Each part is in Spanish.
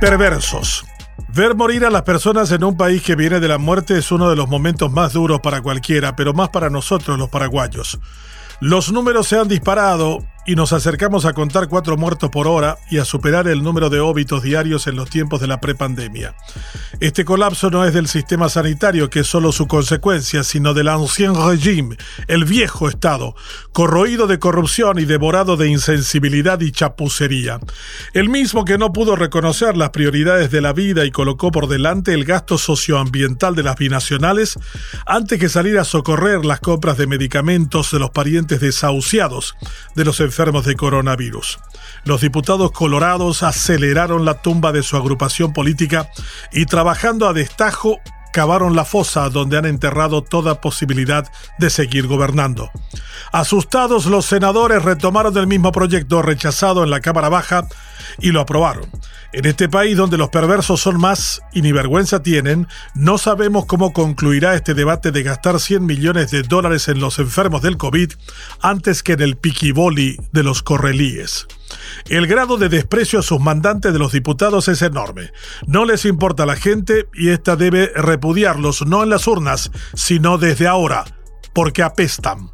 Perversos. Ver morir a las personas en un país que viene de la muerte es uno de los momentos más duros para cualquiera, pero más para nosotros los paraguayos. Los números se han disparado y nos acercamos a contar cuatro muertos por hora y a superar el número de óbitos diarios en los tiempos de la prepandemia. Este colapso no es del sistema sanitario, que es solo su consecuencia, sino del ancien régime, el viejo Estado, corroído de corrupción y devorado de insensibilidad y chapucería. El mismo que no pudo reconocer las prioridades de la vida y colocó por delante el gasto socioambiental de las binacionales antes que salir a socorrer las compras de medicamentos de los parientes desahuciados de los de coronavirus. Los diputados colorados aceleraron la tumba de su agrupación política y trabajando a destajo cavaron la fosa donde han enterrado toda posibilidad de seguir gobernando. Asustados, los senadores retomaron el mismo proyecto rechazado en la Cámara Baja y lo aprobaron. En este país donde los perversos son más y ni vergüenza tienen, no sabemos cómo concluirá este debate de gastar 100 millones de dólares en los enfermos del COVID antes que en el piquiboli de los correlíes. El grado de desprecio a sus mandantes de los diputados es enorme. No les importa la gente y esta debe repudiarlos no en las urnas, sino desde ahora porque apestan.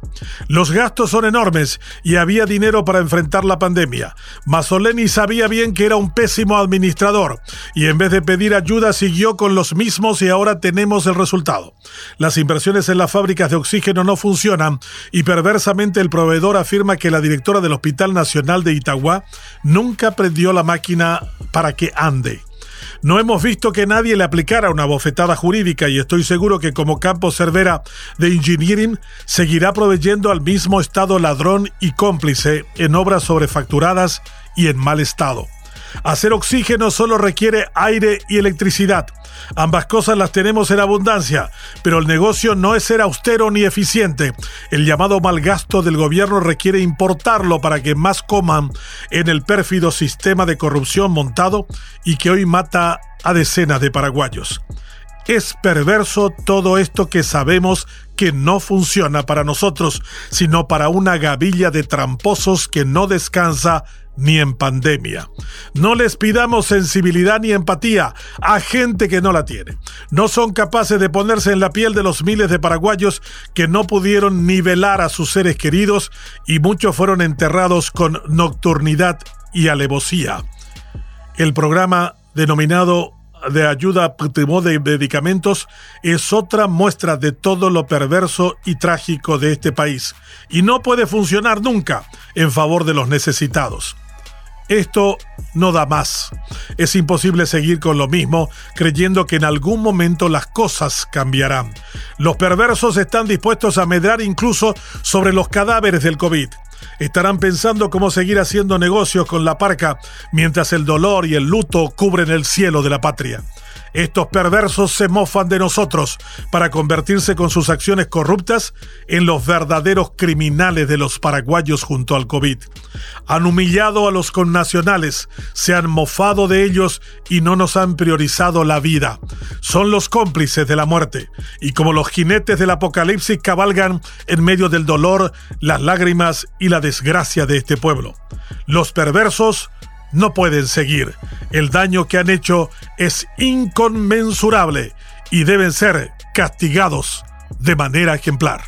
Los gastos son enormes y había dinero para enfrentar la pandemia. Masoleni sabía bien que era un pésimo administrador y en vez de pedir ayuda siguió con los mismos y ahora tenemos el resultado. Las inversiones en las fábricas de oxígeno no funcionan y perversamente el proveedor afirma que la directora del Hospital Nacional de Itagua nunca prendió la máquina para que ande. No hemos visto que nadie le aplicara una bofetada jurídica y estoy seguro que como campo Cervera de Engineering seguirá proveyendo al mismo Estado ladrón y cómplice en obras sobrefacturadas y en mal estado. Hacer oxígeno solo requiere aire y electricidad. Ambas cosas las tenemos en abundancia, pero el negocio no es ser austero ni eficiente. El llamado mal gasto del gobierno requiere importarlo para que más coman en el pérfido sistema de corrupción montado y que hoy mata a decenas de paraguayos. Es perverso todo esto que sabemos que no funciona para nosotros, sino para una gavilla de tramposos que no descansa ni en pandemia. No les pidamos sensibilidad ni empatía a gente que no la tiene. No son capaces de ponerse en la piel de los miles de paraguayos que no pudieron nivelar a sus seres queridos y muchos fueron enterrados con nocturnidad y alevosía. El programa denominado de ayuda de medicamentos es otra muestra de todo lo perverso y trágico de este país y no puede funcionar nunca en favor de los necesitados. Esto no da más. Es imposible seguir con lo mismo creyendo que en algún momento las cosas cambiarán. Los perversos están dispuestos a medrar incluso sobre los cadáveres del COVID. Estarán pensando cómo seguir haciendo negocios con la parca mientras el dolor y el luto cubren el cielo de la patria. Estos perversos se mofan de nosotros para convertirse con sus acciones corruptas en los verdaderos criminales de los paraguayos junto al COVID. Han humillado a los connacionales, se han mofado de ellos y no nos han priorizado la vida. Son los cómplices de la muerte y como los jinetes del apocalipsis cabalgan en medio del dolor, las lágrimas y la desgracia de este pueblo. Los perversos no pueden seguir. El daño que han hecho es inconmensurable y deben ser castigados de manera ejemplar.